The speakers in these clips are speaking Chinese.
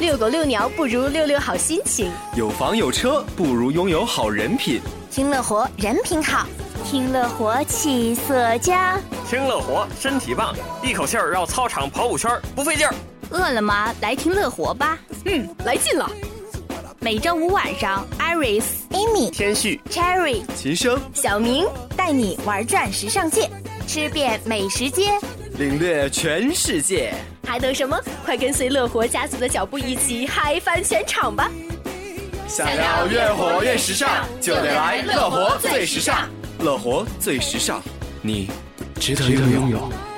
遛狗遛鸟不如遛遛好心情，有房有车不如拥有好人品。听乐活人品好，听乐活气色佳，听乐活身体棒，一口气儿绕操场跑五圈不费劲儿。饿了吗？来听乐活吧，嗯，来劲了。每周五晚上，Iris、Amy、天旭、Cherry、秦升、小明带你玩转时尚界，吃遍美食街，领略全世界。还等什么？快跟随乐活家族的脚步，一起嗨翻全场吧！想要越活越时尚，就得来乐活最时尚。乐活最时尚，你值得拥有。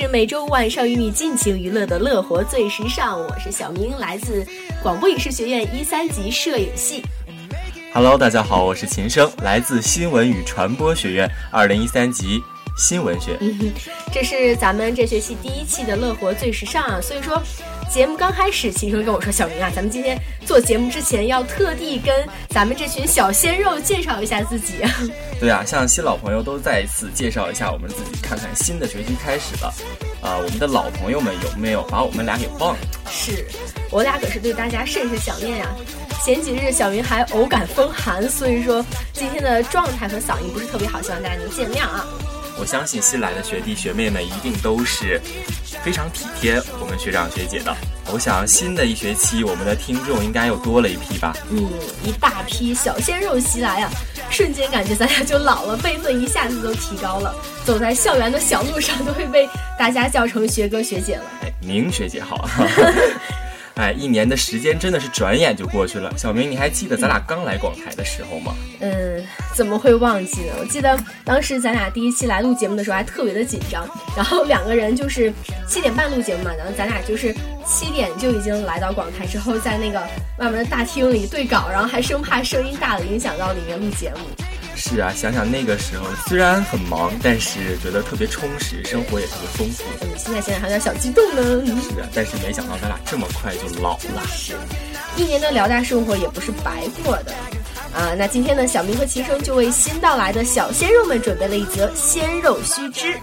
是每周五晚上与你尽情娱乐的乐活最时尚，我是小明，来自广播影视学院一三级摄影系。Hello，大家好，我是秦升，来自新闻与传播学院二零一三级新闻学。这是咱们这学期第一期的乐活最时尚啊，所以说。节目刚开始，秦升跟我说：“小明啊，咱们今天做节目之前要特地跟咱们这群小鲜肉介绍一下自己。”对啊，向新老朋友都再一次介绍一下我们自己，看看新的学期开始了，啊，我们的老朋友们有没有把我们俩给忘了？是我俩可是对大家甚是想念呀。前几日小云还偶感风寒，所以说今天的状态和嗓音不是特别好，希望大家能见谅啊。我相信新来的学弟学妹们一定都是非常体贴我们学长学姐的。我想新的一学期，我们的听众应该又多了一批吧？嗯，一大批小鲜肉袭来啊，瞬间感觉咱俩就老了，辈分一下子都提高了，走在校园的小路上都会被大家叫成学哥学姐了。哎，明学姐好。哎，一年的时间真的是转眼就过去了。小明，你还记得咱俩刚来广台的时候吗？嗯，怎么会忘记呢？我记得当时咱俩第一期来录节目的时候还特别的紧张，然后两个人就是七点半录节目嘛，然后咱俩就是七点就已经来到广台，之后在那个外面的大厅里对稿，然后还生怕声音大了影响到里面录节目。是啊，想想那个时候，虽然很忙，但是觉得特别充实，生活也特别丰富。嗯，现在想想还有点小激动呢。是啊，但是没想到咱俩这么快就老了。是，一年的辽大生活也不是白过的。啊，那今天呢，小明和齐生就为新到来的小鲜肉们准备了一则鲜肉须知。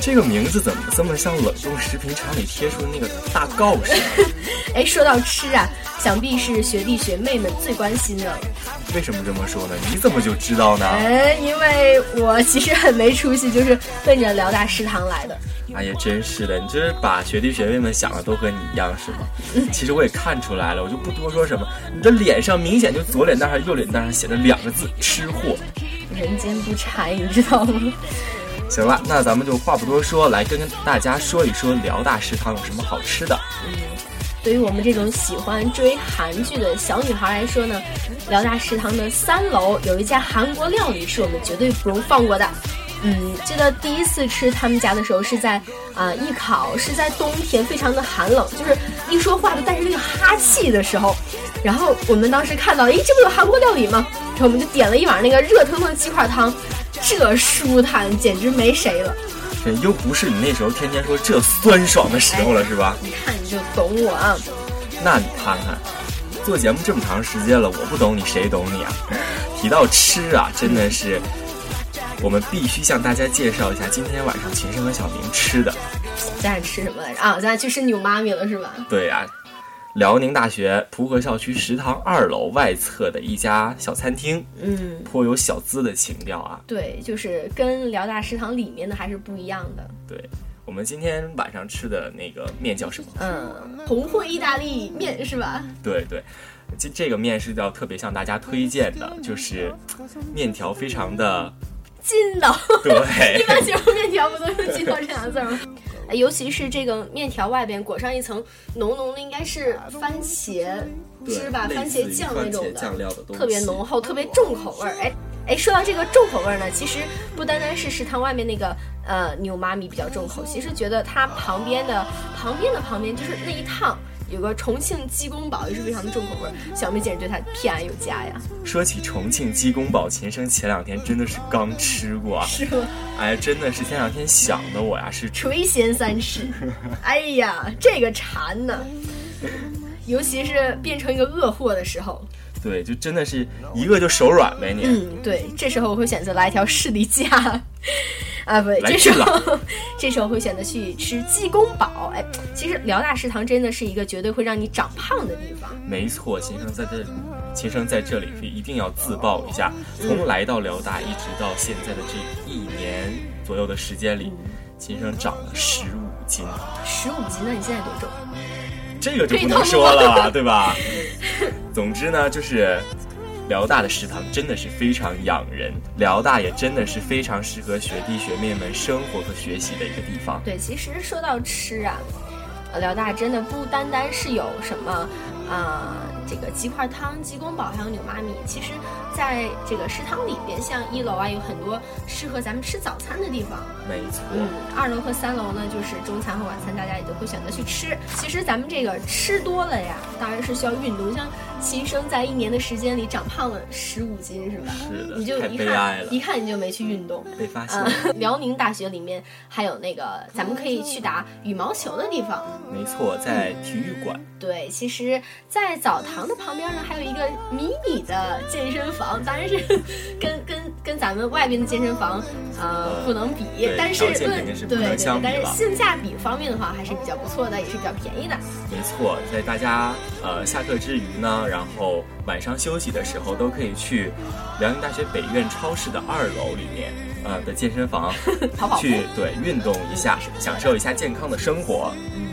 这个名字怎么这么像冷冻食品厂里贴出的那个大告示？哎，说到吃啊，想必是学弟学妹们最关心的。为什么这么说呢？你怎么就知道呢？哎，因为我其实很没出息，就是奔着辽大食堂来的。哎呀，真是的，你这把学弟学妹们想的都和你一样是吗？其实我也看出来了，我就不多说什么。你的脸上明显就左脸蛋还是右脸蛋上写着两个字“吃货”。人间不柴，你知道吗？行了，那咱们就话不多说，来跟大家说一说辽大食堂有什么好吃的。嗯，对于我们这种喜欢追韩剧的小女孩来说呢，辽大食堂的三楼有一家韩国料理是我们绝对不容放过的。嗯，记得第一次吃他们家的时候是在啊艺考，是在冬天，非常的寒冷，就是一说话都带着那个哈气的时候，然后我们当时看到，诶，这不有韩国料理吗？然后我们就点了一碗那个热腾腾的鸡块汤。这舒坦简直没谁了，这又不是你那时候天天说这酸爽的时候了，是吧？你看你就懂我啊。那你看看，做节目这么长时间了，我不懂你谁懂你啊？提到吃啊，真的是，我们必须向大家介绍一下今天晚上秦升和小明吃的。咱俩吃什么来着啊？咱俩去吃牛妈咪了是吧？对呀。辽宁大学蒲河校区食堂二楼外侧的一家小餐厅，嗯，颇有小资的情调啊。对，就是跟辽大食堂里面的还是不一样的。对，我们今天晚上吃的那个面叫什么？嗯，红烩意大利面是吧？对对，这这个面是要特别向大家推荐的，就是面条非常的筋道。对，一般形容面条不都用“筋道”这两个字吗？尤其是这个面条外边裹上一层浓浓的，应该是番茄汁吧，番茄酱那种的，特别浓厚，特别重口味儿。哎哎，说到这个重口味儿呢，其实不单单是食堂外面那个呃牛妈咪比较重口，其实觉得它旁边的旁边的旁边就是那一趟有个重庆鸡公煲也是非常的重口味，小妹简直对它偏爱有加呀。说起重庆鸡公煲，琴生前两天真的是刚吃过，是吗？哎，真的是前两天想的我呀是垂涎三尺。哎呀，这个馋呢，尤其是变成一个恶货的时候。对，就真的是一个就手软呗你。嗯，对，这时候我会选择来一条士力架，啊，不对，这时候 这时候会选择去吃鸡公煲。哎，其实辽大食堂真的是一个绝对会让你长胖的地方。没错，秦生在这里，秦生在这里是一定要自曝一下，从来到辽大一直到现在的这一年左右的时间里，秦生长了十五斤。十五斤？那你现在多重？这个就不能说了，对吧？总之呢，就是辽大的食堂真的是非常养人，辽大也真的是非常适合学弟学妹们生活和学习的一个地方。对，其实说到吃啊，辽大真的不单单是有什么。啊，这个鸡块汤、鸡公煲还有牛妈米，其实在这个食堂里边，像一楼啊有很多适合咱们吃早餐的地方。没错。嗯，二楼和三楼呢，就是中餐和晚餐，大家也都会选择去吃。其实咱们这个吃多了呀，当然是需要运动。像秦生在一年的时间里长胖了十五斤，是吧？是的。你就一看，一看你就没去运动。被发现。辽宁大学里面还有那个咱们可以去打羽毛球的地方。没错，在体育馆。对，其实。在澡堂的旁边呢，还有一个迷你的健身房，当然是跟跟跟咱们外边的健身房呃不能比，但是论对对，但是性价比方面的话还是比较不错的，也是比较便宜的。没错，在大家呃下课之余呢，然后晚上休息的时候，都可以去辽宁大学北苑超市的二楼里面呃的健身房 去对运动一下，享受一下健康的生活。嗯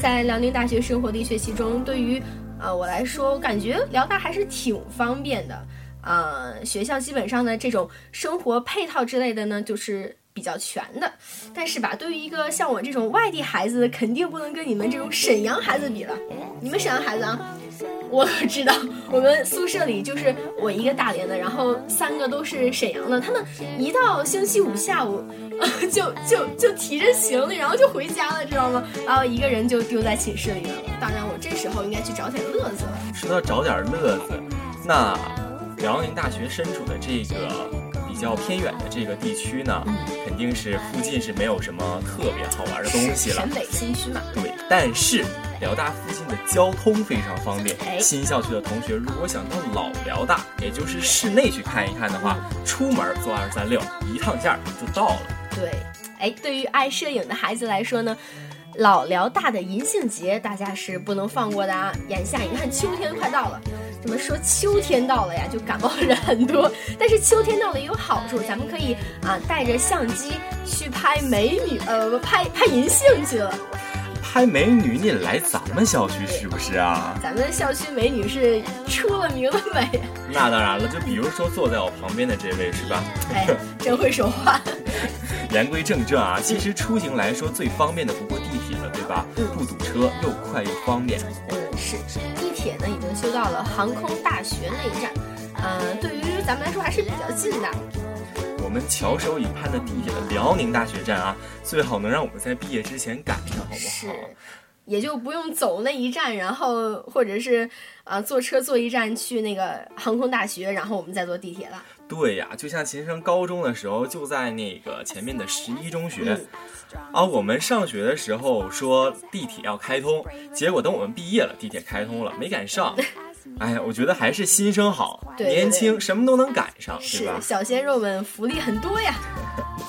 在辽宁大学生活的一学期中，对于啊，我来说，我感觉辽大还是挺方便的。啊，学校基本上的这种生活配套之类的呢，就是比较全的。但是吧，对于一个像我这种外地孩子，肯定不能跟你们这种沈阳孩子比了。你们沈阳孩子啊，我可知道，我们宿舍里就是我一个大连的，然后三个都是沈阳的。他们一到星期五下午。就就就提着行李，然后就回家了，知道吗？然后一个人就丢在寝室里了。当然，我这时候应该去找点乐子了。说到找点乐子，那辽宁大学身处的这个比较偏远的这个地区呢，肯定是附近是没有什么特别好玩的东西了。陕北新区嘛。对，但是辽大附近的交通非常方便。新校区的同学如果想到老辽大，也就是市内去看一看的话，出门坐二三六，一趟线就到了。对，哎，对于爱摄影的孩子来说呢，老辽大的银杏节大家是不能放过的啊！眼下你看秋天快到了，怎么说秋天到了呀，就感冒的人很多。但是秋天到了也有好处，咱们可以啊带着相机去拍美女，呃，拍拍银杏去了。拍美女，你来咱们校区是不是啊？咱们校区美女是出了名的美。那当然了，就比如说坐在我旁边的这位是吧？哎，真会说话。言归正传啊，其实出行来说最方便的不过地铁了，对吧？不堵车，又快又方便。嗯，是。地铁呢已经修到了航空大学那一站，呃，对于咱们来说还是比较近的。我们翘首以盼的地铁的辽宁大学站啊，最好能让我们在毕业之前赶上，好不好？是。也就不用走那一站，然后或者是啊坐车坐一站去那个航空大学，然后我们再坐地铁了。对呀，就像秦升高中的时候就在那个前面的十一中学，啊，我们上学的时候说地铁要开通，结果等我们毕业了，地铁开通了，没赶上。哎呀，我觉得还是新生好，年轻什么都能赶上，是吧？小鲜肉们福利很多呀。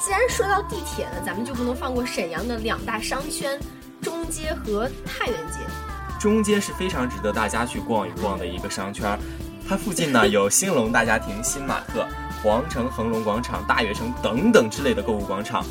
既然说到地铁了，咱们就不能放过沈阳的两大商圈——中街和太原街。中街是非常值得大家去逛一逛的一个商圈。它附近呢 有兴隆大家庭、新玛特、皇城恒隆广场、大悦城等等之类的购物广场。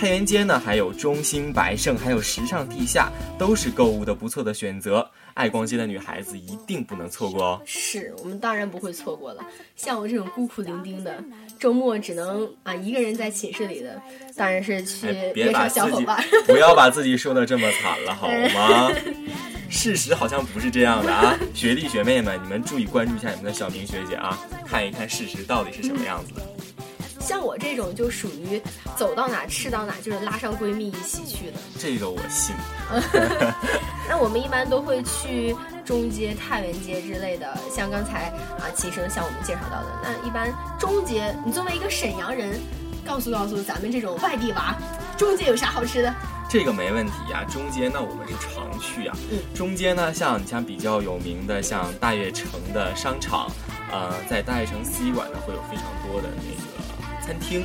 太原街呢还有中兴、百盛，还有时尚地下，都是购物的不错的选择。爱逛街的女孩子一定不能错过哦。是我们当然不会错过了。像我这种孤苦伶仃的，周末只能啊一个人在寝室里的，当然是去约上小伙伴。不要把自己说的这么惨了好吗？事实好像不是这样的啊，学弟学妹们，你们注意关注一下你们的小明学姐啊，看一看事实到底是什么样子的。像我这种就属于走到哪吃到哪，就是拉上闺蜜一起去的。这个我信。那我们一般都会去中街、太原街之类的，像刚才啊齐生向我们介绍到的，那一般中街，你作为一个沈阳人，告诉告诉咱们这种外地娃，中街有啥好吃的？这个没问题呀、中街那我们是常去呀、嗯中街呢，像你像比较有名的，像大悦城的商场，呃，在大悦城四一馆呢会有非常多的那个餐厅，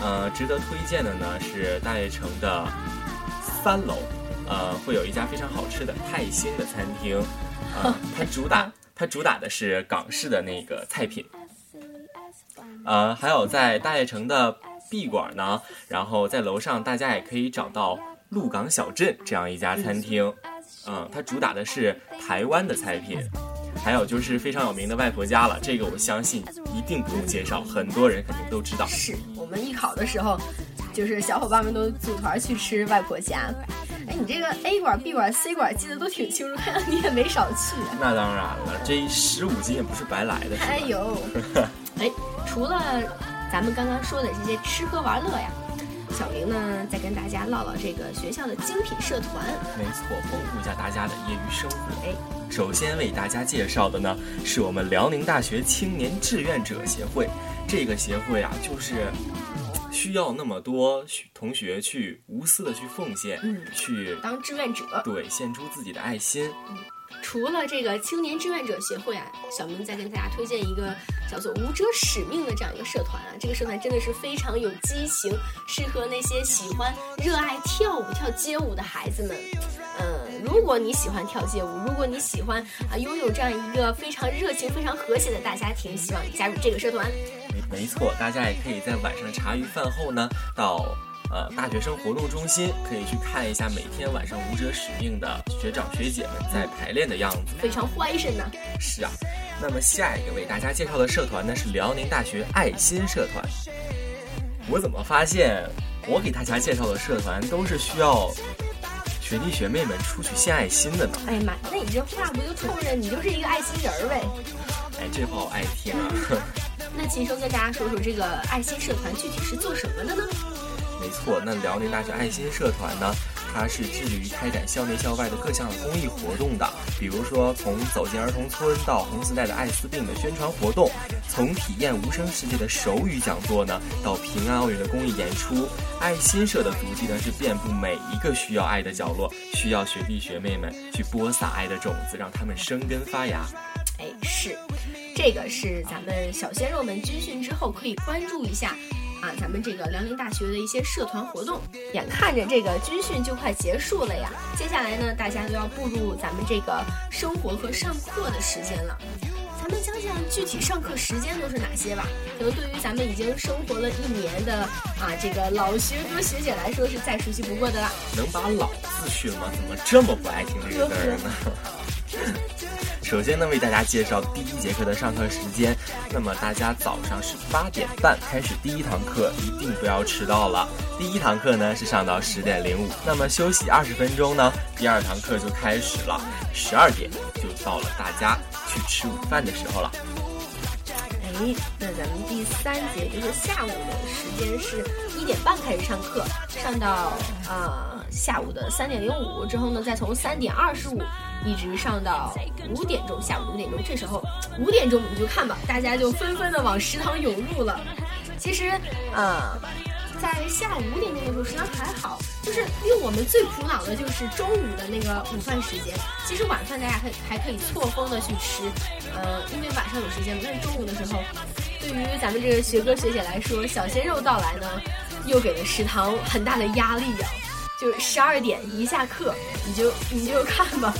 呃，值得推荐的呢是大悦城的三楼，呃，会有一家非常好吃的泰兴的餐厅，呃，它主打它主打的是港式的那个菜品，呃，还有在大悦城的 B 馆呢，然后在楼上大家也可以找到鹿港小镇这样一家餐厅，嗯，它主打的是台湾的菜品。还有就是非常有名的外婆家了，这个我相信一定不用介绍，很多人肯定都知道。是我们艺考的时候，就是小伙伴们都组团去吃外婆家。哎，你这个 A 馆、B 馆、C 馆记得都挺清楚，看来你也没少去。那当然了，这十五斤也不是白来的？哎呦，哎，除了咱们刚刚说的这些吃喝玩乐呀，小明呢再跟大家唠唠这个学校的精品社团。没错，丰富一下大家的业余生活。哎，首先为大家介绍的呢，是我们辽宁大学青年志愿者协会。这个协会啊，就是需要那么多同学去无私的去奉献，嗯去当志愿者，对献出自己的爱心。除了这个青年志愿者协会啊，小明再跟大家推荐一个叫做“舞者使命”的这样一个社团啊。这个社团真的是非常有激情，适合那些喜欢、热爱跳舞、跳街舞的孩子们。嗯，如果你喜欢跳街舞，如果你喜欢啊拥有这样一个非常热情、非常和谐的大家庭，希望你加入这个社团。没没错，大家也可以在晚上茶余饭后呢，到呃大学生活动中心，可以去看一下每天晚上舞者使命的学长学姐们在排练的样子。非常欢神呐、是啊，那么下一个为大家介绍的社团呢是辽宁大学爱心社团。我怎么发现我给大家介绍的社团都是需要学弟学妹们出去献爱心的呢？哎呀妈，那你这话不就冲着你就是一个爱心人儿呗？哎，这话我爱听啊。那秦生跟大家说说这个爱心社团具体是做什么的呢？没错，那辽宁大学爱心社团呢，它是致力于开展校内校外的各项公益活动的，比如说从走进儿童村到红丝带的艾滋病的宣传活动，从体验无声世界的手语讲座呢，到平安奥运的公益演出，爱心社的足迹呢是遍布每一个需要爱的角落，需要学弟学妹们去播撒爱的种子，让他们生根发芽。哎，是，这个是咱们小鲜肉们军训之后可以关注一下啊，咱们这个辽宁大学的一些社团活动。眼看着这个军训就快结束了呀，接下来呢，大家都要步入咱们这个生活和上课的时间了。咱们讲讲具体上课时间都是哪些吧？可能对于咱们已经生活了一年的啊这个老学哥学姐来说是再熟悉不过的了。能把“老”字去了吗？怎么这么不爱听这个字呢？首先呢，为大家介绍第一节课的上课时间。那么大家早上是八点半开始第一堂课，一定不要迟到了。第一堂课呢是上到十点零五，那么休息二十分钟呢，第二堂课就开始了，十二点就到了大家去吃午饭的时候了。哎，那咱们第三节就是下午的时间是一点半开始上课，上到呃下午的三点零五之后呢，再从三点二十五一直上到五点钟，下午五点钟。这时候五点钟你就看吧，大家就纷纷的往食堂涌入了。其实，呃，在下午五点钟的时候，食堂还好，就是令我们最苦恼的就是中午的那个午饭时间。其实晚饭大家还还可以错峰的去吃，呃，因为晚上有时间嘛。但是中午的时候，对于咱们这个学哥学姐来说，小鲜肉到来呢，又给了食堂很大的压力呀、就十二点一下课，你就你就看吧，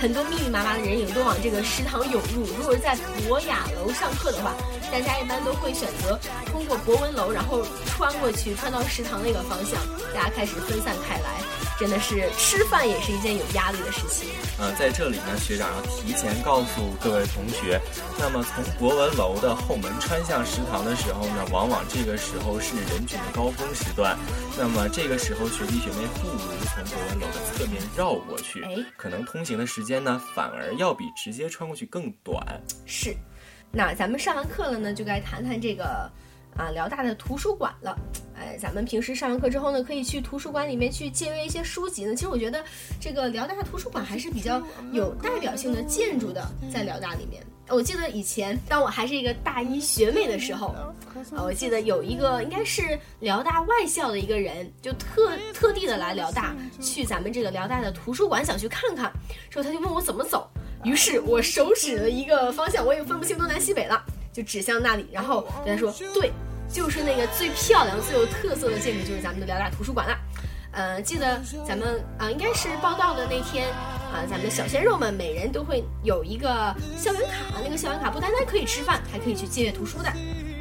很多密密麻麻的人影都往这个食堂涌入。如果是在博雅楼上课的话，大家一般都会选择通过博文楼，然后穿过去，穿到食堂那个方向，大家开始分散开来。真的是吃饭也是一件有压力的事情。呃，在这里呢，学长要提前告诉各位同学，那么从博文楼的后门穿向食堂的时候呢，往往这个时候是人群的高峰时段，那么这个时候学弟学妹不如从博文楼的侧面绕过去哎，可能通行的时间呢，反而要比直接穿过去更短。是，那咱们上完课了呢，就该谈谈这个啊辽大的图书馆了。哎，咱们平时上完课之后呢，可以去图书馆里面去借阅一些书籍呢。其实我觉得这个辽大图书馆还是比较有代表性的建筑的，在辽大里面。我记得以前当我还是一个大一学妹的时候，啊，我记得有一个应该是辽大外校的一个人，就特特地的来辽大去咱们这个辽大的图书馆想去看看，之后他就问我怎么走，于是我手指了一个方向，我也分不清东南西北了，就指向那里，然后跟他说对。就是那个最漂亮、最有特色的建筑，就是咱们的辽大图书馆了。呃，记得咱们啊，应该是报道的那天啊，咱们的小鲜肉们每人都会有一个校园卡，那个校园卡不单单可以吃饭，还可以去借阅图书的。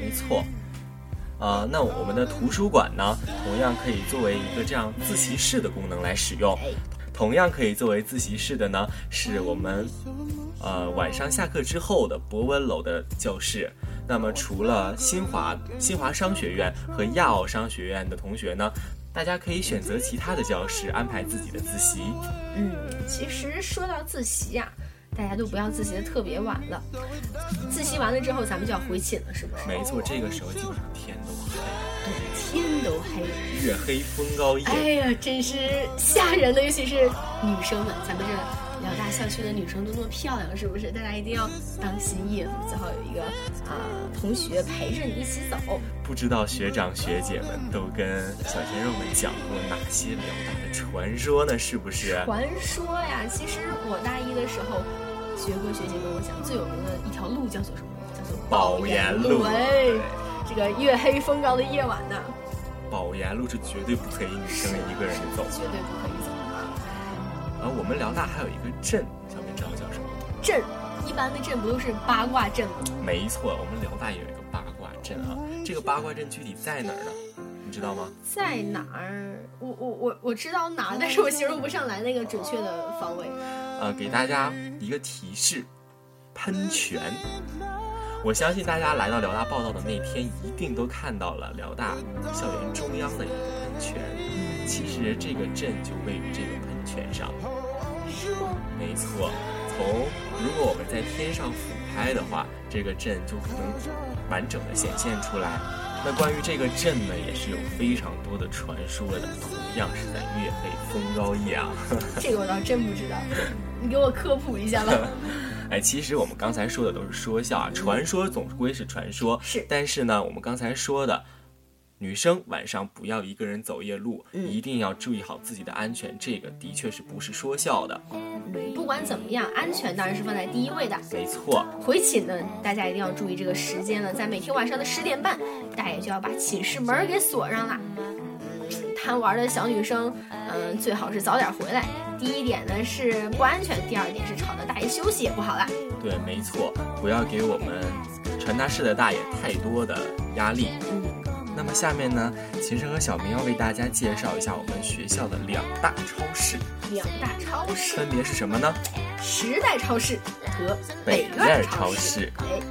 没错。啊，那我们的图书馆呢，同样可以作为一个这样自习室的功能来使用。同样可以作为自习室的呢，是我们呃晚上下课之后的博文楼的教室。那么，除了新华新华商学院和亚奥商学院的同学呢，大家可以选择其他的教室安排自己的自习。嗯，其实说到自习呀，大家都不要自习的特别晚了。自习完了之后，咱们就要回寝了，是不是？没错，这个时候基本上天都黑。对，天都黑，月黑风高夜。哎呀，真是吓人的，尤其是女生们，咱们这。辽大校区的女生都那么漂亮，是不是？大家一定要当心意，最好有一个啊同学陪着你一起走。不知道学长学姐们都跟小鲜肉们讲过哪些辽大的传说呢？是不是？传说呀，其实我大一的时候，学哥学姐跟我讲，最有名的一条路叫做什么？叫做保研路。哎，这个月黑风高的夜晚呢，保研路是绝对不可以女生一个人走，绝对不可以走。而我们辽大还有一个镇，小明知道叫什么？镇，一般的镇不都是八卦阵吗？没错，我们辽大有一个八卦阵啊。这个八卦阵具体在哪儿呢？你知道吗？在哪儿？我我我我知道哪儿，但是我形容不上来那个准确的方位。呃，给大家一个提示：喷泉。我相信大家来到辽大报道的那天，一定都看到了辽大校园中央的一个喷泉。其实这个镇就位于这个喷泉上，是吗？没错。从如果我们在天上俯拍的话，这个镇就可能完整的显现出来。那关于这个镇呢，也是有非常多的传说的，同样是在月黑风高夜啊。这个我倒真不知道，你给我科普一下吧。哎，其实我们刚才说的都是说笑啊，传说总归是传说。是，但是呢，我们刚才说的，女生晚上不要一个人走夜路，一定要注意好自己的安全。这个的确是不是说笑的。不管怎么样，安全当然是放在第一位的。没错。回寝呢，大家一定要注意这个时间了，在每天晚上的十点半，大爷就要把寝室门给锁上了。贪玩的小女生，嗯，最好是早点回来。第一点呢是不安全，第二点是吵到大爷休息也不好啦。对，没错，不要给我们传达室的大爷太多的压力。嗯，那么下面呢，秦声和小明要为大家介绍一下我们学校的两大超市。两大超市分别是什么呢？时代超市和北院超市。哎。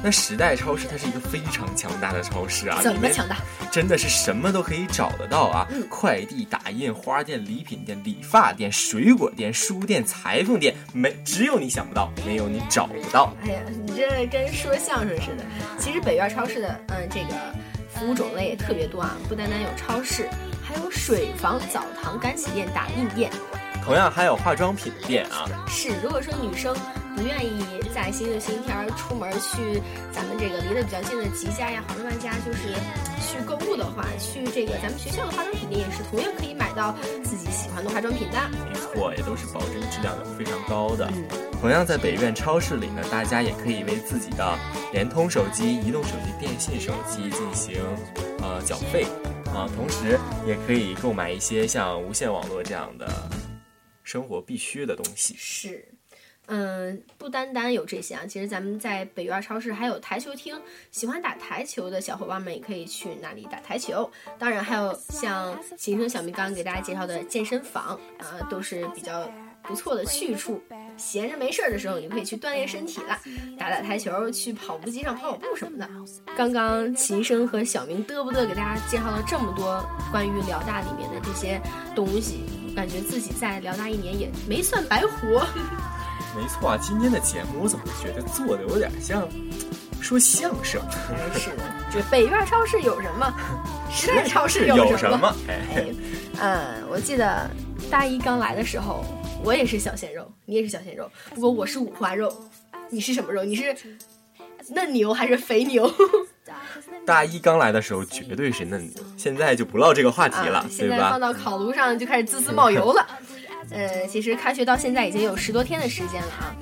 那时代超市它是一个非常强大的超市啊，怎么强大？真的是什么都可以找得到啊！嗯，快递、打印、花店、礼品店、理发店、水果店、书店、裁缝店，没只有你想不到，没有你找不到。哎呀，你这跟说相声似的。其实北苑超市的，嗯，这个服务种类也特别多啊，不单单有超市，还有水房、澡堂、干洗店、打印店，同样还有化妆品店啊。是，如果说女生。不愿意在星期星期天出门去咱们这个离得比较近的吉家呀、好人万家，就是去购物的话，去这个咱们学校的化妆品店也是同样可以买到自己喜欢的化妆品的。没错，也都是保证质量的非常高的。同样在北苑超市里呢，大家也可以为自己的联通手机、移动手机、电信手机进行呃缴费啊，同时也可以购买一些像无线网络这样的生活必需的东西。是。嗯，不单单有这些啊，其实咱们在北苑超市还有台球厅，喜欢打台球的小伙伴们也可以去那里打台球。当然，还有像秦声小明刚刚给大家介绍的健身房啊，都是比较不错的去处。闲着没事儿的时候，你可以去锻炼身体了，打打台球，去跑步机上跑跑步什么的。刚刚秦声和小明嘚不嘚给大家介绍了这么多关于辽大里面的这些东西，感觉自己在辽大一年也没算白活。没错啊，今天的节目我怎么觉得做的有点像说相声。哎，是的，这北院超市有什么？时代超市有什么？哎，嗯，我记得大一刚来的时候，我也是小鲜肉，你也是小鲜肉，不过我是五花肉，你是什么肉？你是嫩牛还是肥牛？大一刚来的时候绝对是嫩牛，现在就不唠这个话题了，对吧？现在放到烤炉上就开始滋滋冒油了。呃，其实开学到现在已经有十多天的时间了啊。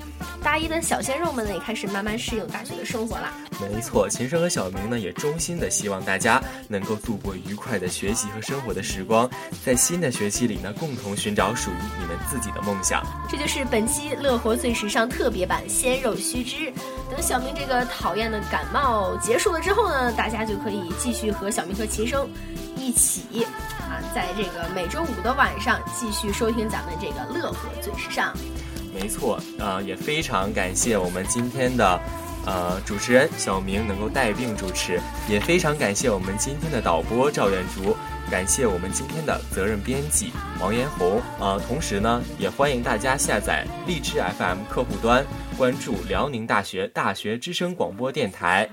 大一的小鲜肉们呢，也开始慢慢适应大学的生活啦。没错，秦升和小明呢，也衷心的希望大家能够度过愉快的学习和生活的时光，在新的学期里呢，共同寻找属于你们自己的梦想。这就是本期《乐活最时尚》特别版鲜肉须知。等小明这个讨厌的感冒结束了之后呢，大家就可以继续和小明和秦升一起啊，在这个每周五的晚上继续收听咱们这个《乐活最时尚》。没错，呃，也非常感谢我们今天的，呃，主持人小明能够带病主持，也非常感谢我们今天的导播赵远竹，感谢我们今天的责任编辑王延红，呃，同时呢，也欢迎大家下载荔枝 FM 客户端，关注辽宁大学大学之声广播电台。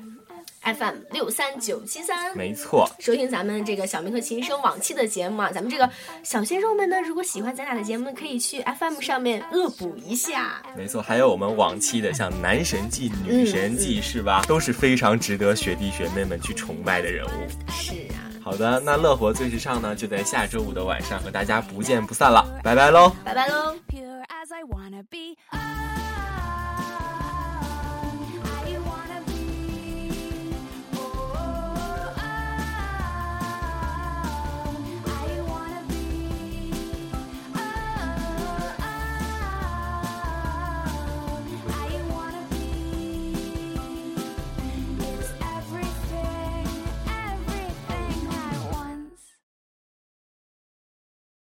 FM 六三九七三，没错，收听咱们这个小明和琴声往期的节目啊，咱们这个小鲜肉们呢，如果喜欢咱俩的节目，可以去 FM 上面恶补一下。没错，还有我们往期的像男神记、女神记，是吧？都是非常值得学弟学妹们去崇拜的人物。是啊。好的，那乐活最时尚呢，就在下周五的晚上和大家不见不散了，拜拜喽！拜拜喽！